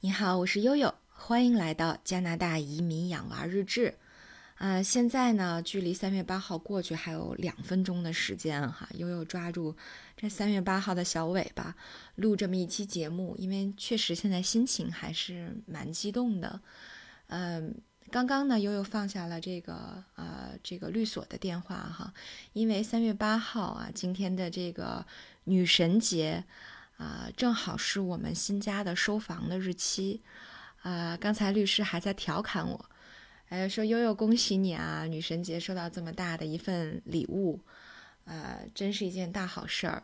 你好，我是悠悠，欢迎来到加拿大移民养娃日志。啊，现在呢，距离三月八号过去还有两分钟的时间哈，悠悠抓住这三月八号的小尾巴，录这么一期节目，因为确实现在心情还是蛮激动的。嗯，刚刚呢，悠悠放下了这个呃这个律所的电话哈，因为三月八号啊，今天的这个女神节。啊，正好是我们新家的收房的日期，啊，刚才律师还在调侃我，哎，说悠悠恭喜你啊，女神节收到这么大的一份礼物，呃，真是一件大好事儿。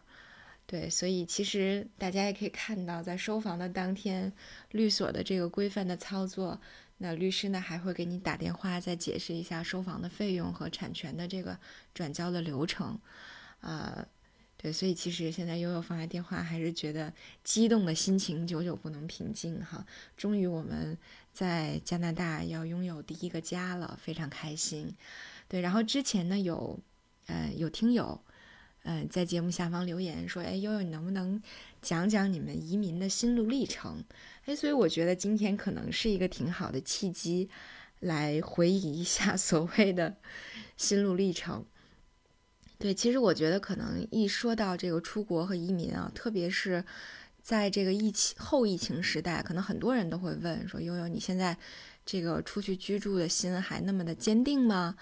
对，所以其实大家也可以看到，在收房的当天，律所的这个规范的操作，那律师呢还会给你打电话再解释一下收房的费用和产权的这个转交的流程，啊。对，所以其实现在悠悠放下电话，还是觉得激动的心情久久不能平静哈。终于我们在加拿大要拥有第一个家了，非常开心。对，然后之前呢有，呃，有听友，嗯，在节目下方留言说，哎，悠悠你能不能讲讲你们移民的心路历程？哎，所以我觉得今天可能是一个挺好的契机，来回忆一下所谓的心路历程。对，其实我觉得可能一说到这个出国和移民啊，特别是在这个疫情后疫情时代，可能很多人都会问说：“悠悠，你现在这个出去居住的心还那么的坚定吗？”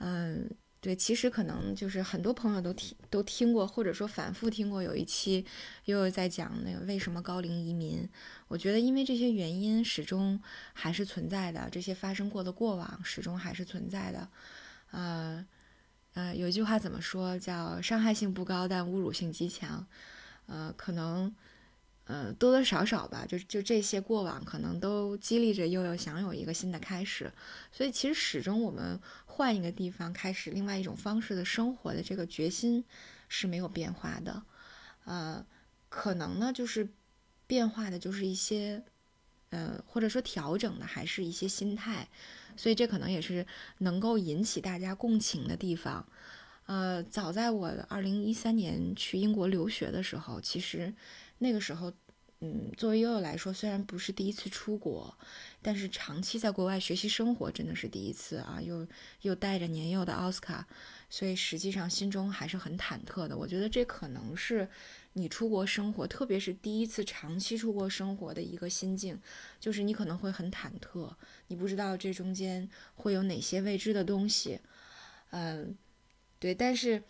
嗯，对，其实可能就是很多朋友都听都听过，或者说反复听过有一期悠悠在讲那个为什么高龄移民。我觉得因为这些原因始终还是存在的，这些发生过的过往始终还是存在的，啊。呃，呃有一句话怎么说？叫伤害性不高，但侮辱性极强。呃，可能，呃，多多少少吧，就就这些过往，可能都激励着悠悠想有一个新的开始。所以，其实始终我们换一个地方，开始另外一种方式的生活的这个决心是没有变化的。呃，可能呢，就是变化的，就是一些，呃，或者说调整的，还是一些心态。所以这可能也是能够引起大家共情的地方。呃，早在我二零一三年去英国留学的时候，其实那个时候，嗯，作为悠悠来说，虽然不是第一次出国，但是长期在国外学习生活真的是第一次啊，又又带着年幼的奥斯卡，所以实际上心中还是很忐忑的。我觉得这可能是。你出国生活，特别是第一次长期出国生活的一个心境，就是你可能会很忐忑，你不知道这中间会有哪些未知的东西，嗯，对，但是，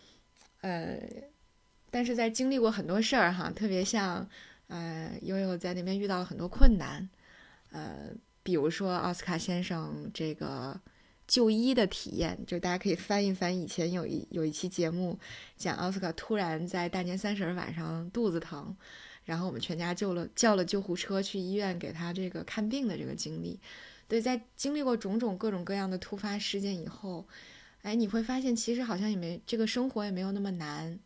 呃，但是在经历过很多事儿哈，特别像，呃，悠悠在那边遇到了很多困难，呃，比如说奥斯卡先生这个。就医的体验，就大家可以翻一翻以前有一有一期节目，讲奥斯卡突然在大年三十晚上肚子疼，然后我们全家救了叫了救护车去医院给他这个看病的这个经历。对，在经历过种种各种各样的突发事件以后，哎，你会发现其实好像也没这个生活也没有那么难，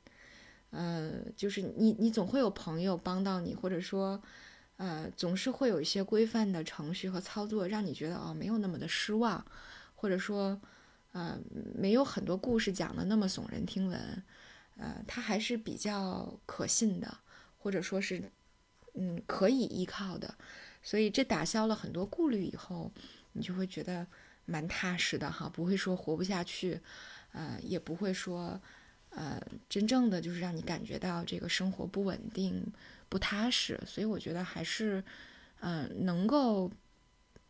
呃，就是你你总会有朋友帮到你，或者说，呃，总是会有一些规范的程序和操作，让你觉得哦没有那么的失望。或者说，呃，没有很多故事讲的那么耸人听闻，呃，它还是比较可信的，或者说是，嗯，可以依靠的。所以这打消了很多顾虑以后，你就会觉得蛮踏实的哈，不会说活不下去，呃，也不会说，呃，真正的就是让你感觉到这个生活不稳定、不踏实。所以我觉得还是，嗯，能够。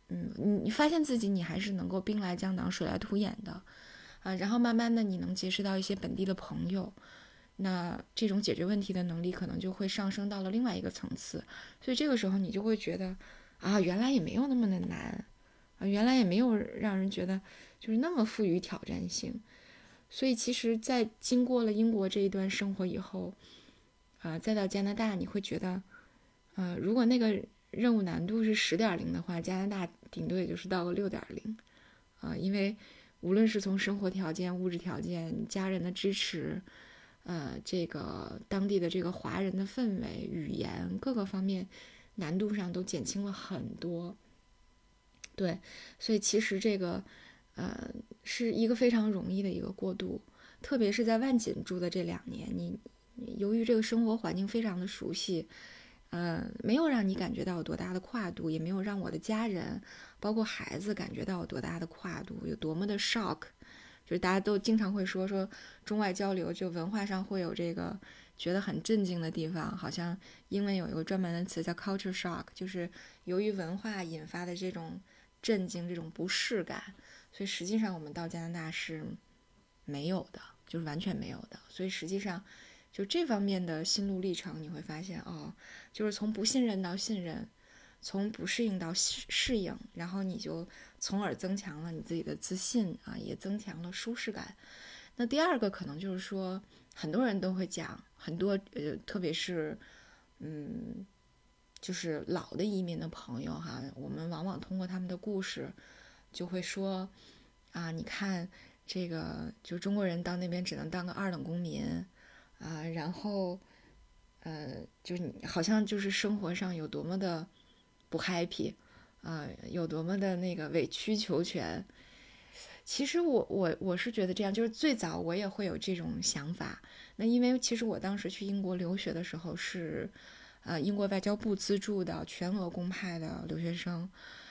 嗯，你你发现自己你还是能够兵来将挡水来土掩的，啊，然后慢慢的你能结识到一些本地的朋友，那这种解决问题的能力可能就会上升到了另外一个层次，所以这个时候你就会觉得，啊，原来也没有那么的难，啊，原来也没有让人觉得就是那么富于挑战性，所以其实，在经过了英国这一段生活以后，啊，再到加拿大，你会觉得，呃，如果那个。任务难度是十点零的话，加拿大顶多也就是到个六点零，啊，因为无论是从生活条件、物质条件、家人的支持，呃，这个当地的这个华人的氛围、语言各个方面，难度上都减轻了很多。对，所以其实这个，呃，是一个非常容易的一个过渡，特别是在万锦住的这两年，你由于这个生活环境非常的熟悉。嗯，没有让你感觉到有多大的跨度，也没有让我的家人，包括孩子感觉到有多大的跨度，有多么的 shock。就是大家都经常会说说中外交流，就文化上会有这个觉得很震惊的地方，好像英文有一个专门的词叫 culture shock，就是由于文化引发的这种震惊、这种不适感。所以实际上我们到加拿大是没有的，就是完全没有的。所以实际上就这方面的心路历程，你会发现哦，就是从不信任到信任，从不适应到适适应，然后你就从而增强了你自己的自信啊，也增强了舒适感。那第二个可能就是说，很多人都会讲，很多呃，特别是嗯，就是老的移民的朋友哈，我们往往通过他们的故事。就会说，啊，你看这个，就中国人到那边只能当个二等公民，啊，然后，呃，就你好像就是生活上有多么的不 happy，啊，有多么的那个委曲求全。其实我我我是觉得这样，就是最早我也会有这种想法。那因为其实我当时去英国留学的时候是，呃，英国外交部资助的全额公派的留学生，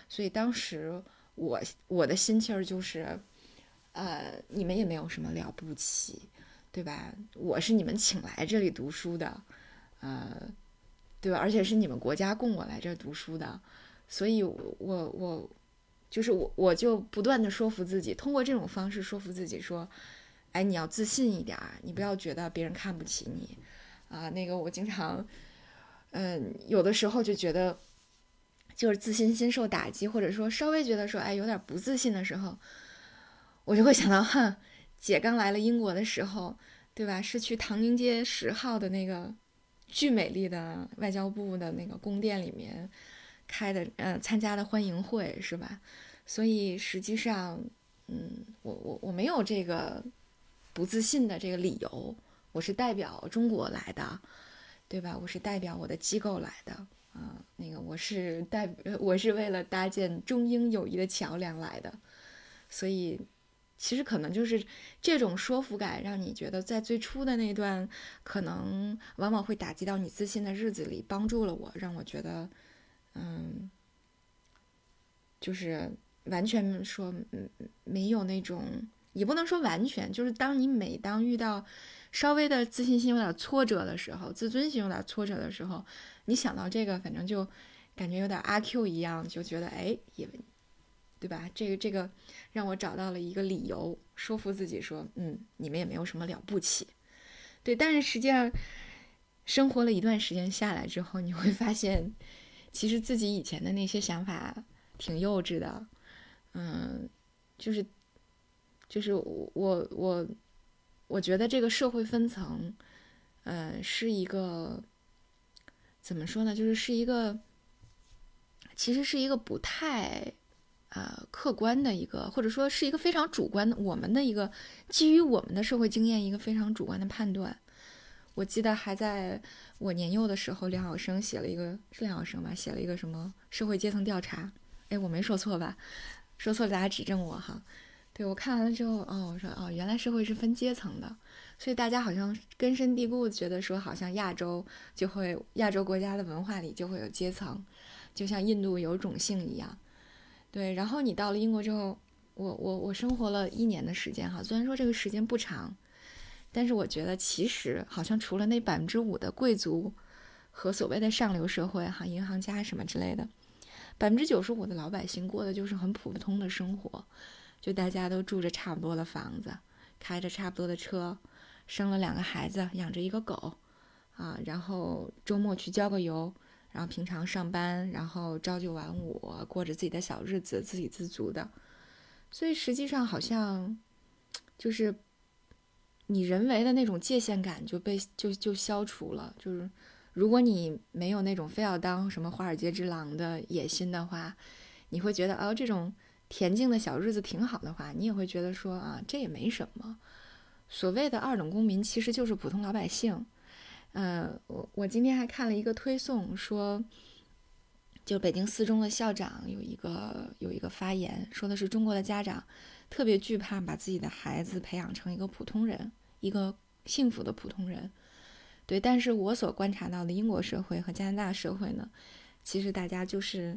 所以当时。我我的心气儿就是，呃，你们也没有什么了不起，对吧？我是你们请来这里读书的，呃，对吧？而且是你们国家供我来这儿读书的，所以，我我就是我我就不断的说服自己，通过这种方式说服自己说，哎，你要自信一点，你不要觉得别人看不起你，啊，那个我经常，嗯，有的时候就觉得。就是自信心受打击，或者说稍微觉得说哎有点不自信的时候，我就会想到，哼，姐刚来了英国的时候，对吧？是去唐宁街十号的那个巨美丽的外交部的那个宫殿里面开的，呃，参加的欢迎会，是吧？所以实际上，嗯，我我我没有这个不自信的这个理由，我是代表中国来的，对吧？我是代表我的机构来的。啊，那个我是代，我是为了搭建中英友谊的桥梁来的，所以其实可能就是这种说服感，让你觉得在最初的那段可能往往会打击到你自信的日子里，帮助了我，让我觉得，嗯，就是完全说，没有那种，也不能说完全，就是当你每当遇到稍微的自信心有点挫折的时候，自尊心有点挫折的时候。你想到这个，反正就感觉有点阿 Q 一样，就觉得哎，也对吧？这个这个让我找到了一个理由，说服自己说，嗯，你们也没有什么了不起，对。但是实际上，生活了一段时间下来之后，你会发现，其实自己以前的那些想法挺幼稚的，嗯，就是就是我我我觉得这个社会分层，呃，是一个。怎么说呢？就是是一个，其实是一个不太，呃，客观的一个，或者说是一个非常主观的，我们的一个基于我们的社会经验一个非常主观的判断。我记得还在我年幼的时候，梁晓声写了一个，是梁晓声吧？写了一个什么社会阶层调查？哎，我没说错吧？说错了大家指正我哈。对我看完了之后，哦，我说哦，原来社会是分阶层的。所以大家好像根深蒂固觉得说，好像亚洲就会亚洲国家的文化里就会有阶层，就像印度有种姓一样。对，然后你到了英国之后，我我我生活了一年的时间哈，虽然说这个时间不长，但是我觉得其实好像除了那百分之五的贵族和所谓的上流社会哈，银行家什么之类的，百分之九十五的老百姓过的就是很普通的生活，就大家都住着差不多的房子，开着差不多的车。生了两个孩子，养着一个狗，啊，然后周末去郊个游，然后平常上班，然后朝九晚五，过着自己的小日子，自给自足的。所以实际上好像，就是你人为的那种界限感就被就就消除了。就是如果你没有那种非要当什么华尔街之狼的野心的话，你会觉得哦，这种恬静的小日子挺好的话，你也会觉得说啊，这也没什么。所谓的二等公民其实就是普通老百姓，呃，我我今天还看了一个推送，说，就北京四中的校长有一个有一个发言，说的是中国的家长特别惧怕把自己的孩子培养成一个普通人，一个幸福的普通人，对，但是我所观察到的英国社会和加拿大社会呢，其实大家就是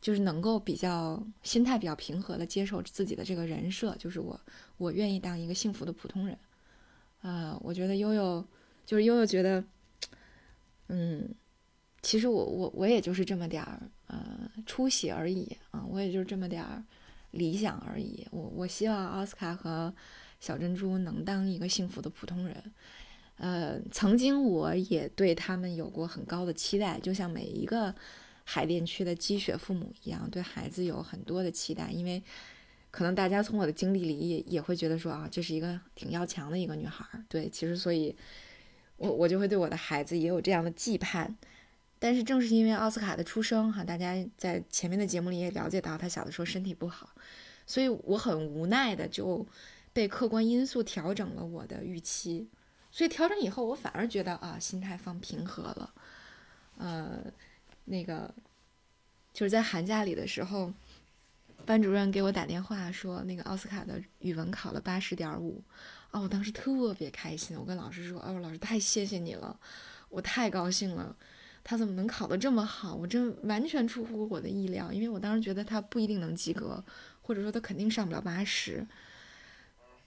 就是能够比较心态比较平和的接受自己的这个人设，就是我我愿意当一个幸福的普通人。啊，我觉得悠悠就是悠悠觉得，嗯，其实我我我也就是这么点儿呃出息而已啊，我也就是这么点儿理想而已。我我希望奥斯卡和小珍珠能当一个幸福的普通人。呃，曾经我也对他们有过很高的期待，就像每一个海淀区的积雪父母一样，对孩子有很多的期待。因为可能大家从我的经历里也也会觉得说啊，这是一个挺要强的一个女孩儿。对，其实所以，我我就会对我的孩子也有这样的寄盼。但是正是因为奥斯卡的出生，哈，大家在前面的节目里也了解到，他小的时候身体不好，所以我很无奈的就被客观因素调整了我的预期。所以调整以后，我反而觉得啊，心态放平和了。呃，那个就是在寒假里的时候，班主任给我打电话说，那个奥斯卡的语文考了八十点五。哦，我当时特别开心，我跟老师说：“哦，老师太谢谢你了，我太高兴了。他怎么能考得这么好？我真完全出乎我的意料，因为我当时觉得他不一定能及格，或者说他肯定上不了八十。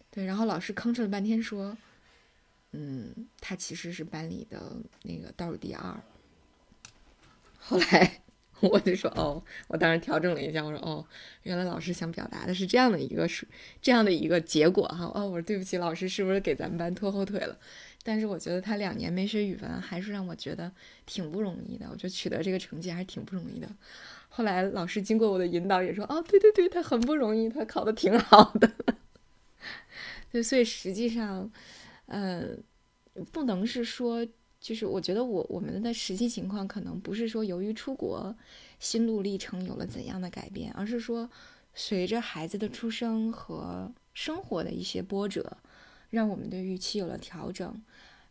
对，然后老师吭哧了半天说。”嗯，他其实是班里的那个倒数第二。后来我就说：“哦，我当时调整了一下，我说：哦，原来老师想表达的是这样的一个是这样的一个结果哈。哦，我说对不起，老师是不是给咱们班拖后腿了？但是我觉得他两年没学语文，还是让我觉得挺不容易的。我觉得取得这个成绩还是挺不容易的。后来老师经过我的引导也说：哦，对对对，他很不容易，他考的挺好的。对，所以实际上。”呃，不能是说，就是我觉得我我们的实际情况可能不是说由于出国心路历程有了怎样的改变，而是说随着孩子的出生和生活的一些波折，让我们的预期有了调整，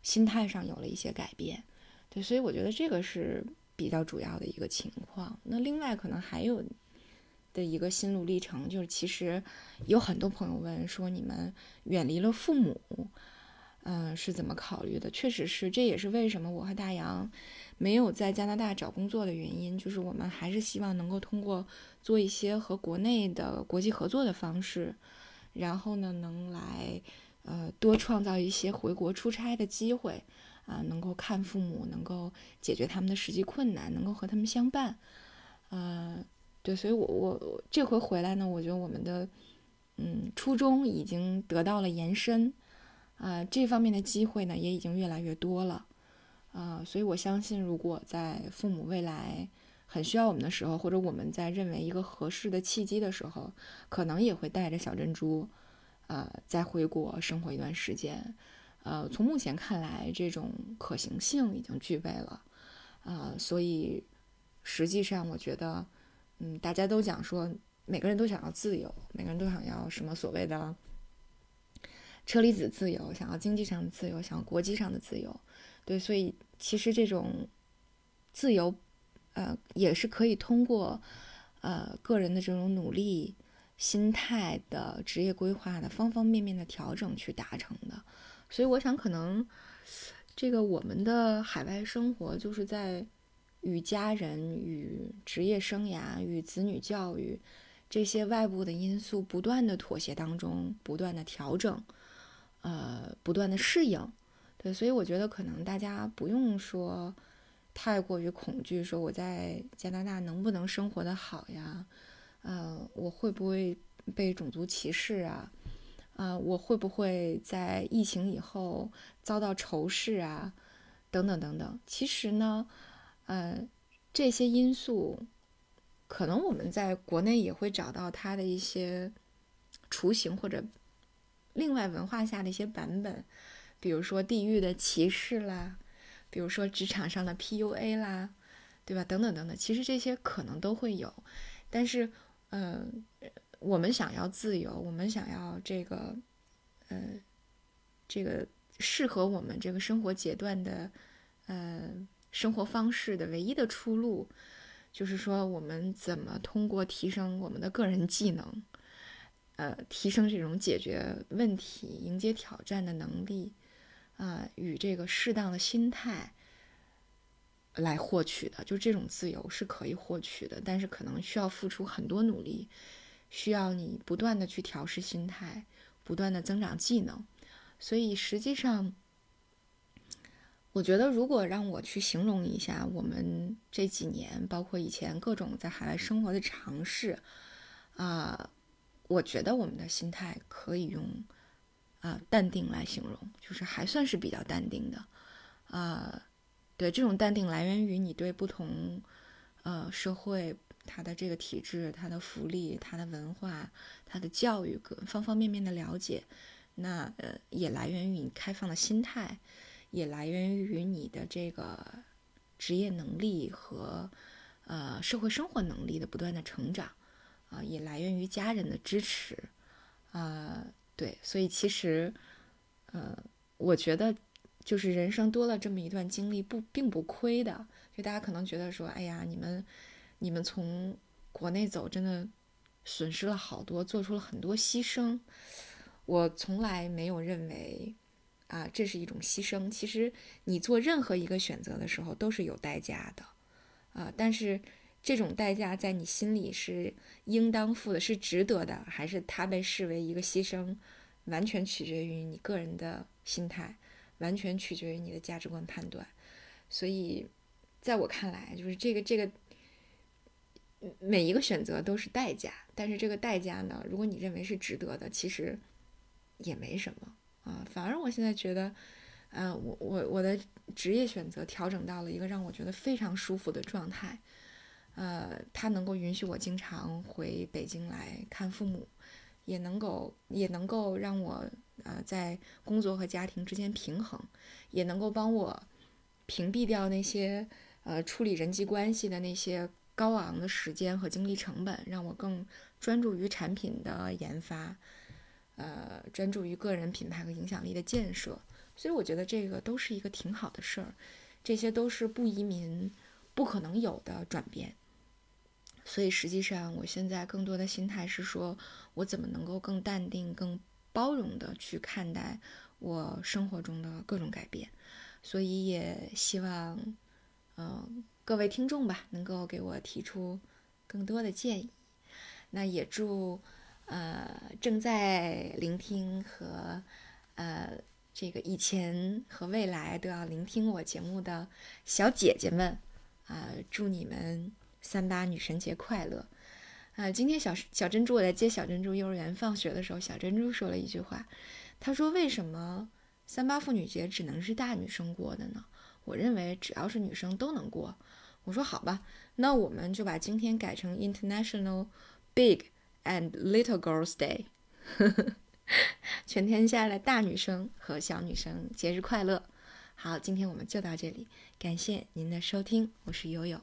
心态上有了一些改变。对，所以我觉得这个是比较主要的一个情况。那另外可能还有的一个心路历程，就是其实有很多朋友问说，你们远离了父母。嗯，是怎么考虑的？确实是，这也是为什么我和大洋没有在加拿大找工作的原因。就是我们还是希望能够通过做一些和国内的国际合作的方式，然后呢，能来呃多创造一些回国出差的机会啊，能够看父母，能够解决他们的实际困难，能够和他们相伴。呃，对，所以我我这回回来呢，我觉得我们的嗯初衷已经得到了延伸。啊，这方面的机会呢也已经越来越多了，啊，所以我相信，如果在父母未来很需要我们的时候，或者我们在认为一个合适的契机的时候，可能也会带着小珍珠，呃，再回国生活一段时间。呃，从目前看来，这种可行性已经具备了，啊，所以实际上我觉得，嗯，大家都讲说，每个人都想要自由，每个人都想要什么所谓的。车厘子自由，想要经济上的自由，想要国际上的自由，对，所以其实这种自由，呃，也是可以通过呃个人的这种努力、心态的职业规划的方方面面的调整去达成的。所以我想，可能这个我们的海外生活，就是在与家人、与职业生涯、与子女教育这些外部的因素不断的妥协当中，不断的调整。呃，不断的适应，对，所以我觉得可能大家不用说太过于恐惧，说我在加拿大能不能生活的好呀？呃，我会不会被种族歧视啊？啊，我会不会在疫情以后遭到仇视啊？等等等等。其实呢，呃，这些因素可能我们在国内也会找到它的一些雏形或者。另外，文化下的一些版本，比如说地域的歧视啦，比如说职场上的 PUA 啦，对吧？等等等等，其实这些可能都会有。但是，嗯，我们想要自由，我们想要这个，呃，这个适合我们这个生活阶段的，呃，生活方式的唯一的出路，就是说，我们怎么通过提升我们的个人技能。呃，提升这种解决问题、迎接挑战的能力，啊与这个适当的心态来获取的。就这种自由是可以获取的，但是可能需要付出很多努力，需要你不断的去调试心态，不断的增长技能。所以实际上。我觉得，如果让我去形容一下我们这几年，包括以前各种在海外生活的尝试，啊，我觉得我们的心态可以用啊淡定来形容，就是还算是比较淡定的，啊，对，这种淡定来源于你对不同呃社会它的这个体制、它的福利、它的文化、它的教育各方方面面的了解，那呃也来源于你开放的心态。也来源于你的这个职业能力和呃社会生活能力的不断的成长，啊，也来源于家人的支持，啊，对，所以其实，呃，我觉得就是人生多了这么一段经历不并不亏的。就大家可能觉得说，哎呀，你们你们从国内走，真的损失了好多，做出了很多牺牲。我从来没有认为。啊，这是一种牺牲。其实你做任何一个选择的时候都是有代价的，啊，但是这种代价在你心里是应当付的，是值得的，还是它被视为一个牺牲，完全取决于你个人的心态，完全取决于你的价值观判断。所以，在我看来，就是这个这个每一个选择都是代价，但是这个代价呢，如果你认为是值得的，其实也没什么。啊，反而我现在觉得，嗯，我我我的职业选择调整到了一个让我觉得非常舒服的状态，呃，他能够允许我经常回北京来看父母，也能够也能够让我呃在工作和家庭之间平衡，也能够帮我屏蔽掉那些呃处理人际关系的那些高昂的时间和精力成本，让我更专注于产品的研发。呃，专注于个人品牌和影响力的建设，所以我觉得这个都是一个挺好的事儿，这些都是不移民不可能有的转变。所以实际上，我现在更多的心态是说，我怎么能够更淡定、更包容的去看待我生活中的各种改变。所以也希望，嗯，各位听众吧，能够给我提出更多的建议。那也祝。呃，正在聆听和呃这个以前和未来都要聆听我节目的小姐姐们啊，祝你们三八女神节快乐！啊，今天小小珍珠我在接小珍珠幼儿园放学的时候，小珍珠说了一句话，她说：“为什么三八妇女节只能是大女生过的呢？我认为只要是女生都能过。”我说：“好吧，那我们就把今天改成 International Big。” And little girls' day，全天下的大女生和小女生节日快乐！好，今天我们就到这里，感谢您的收听，我是悠悠。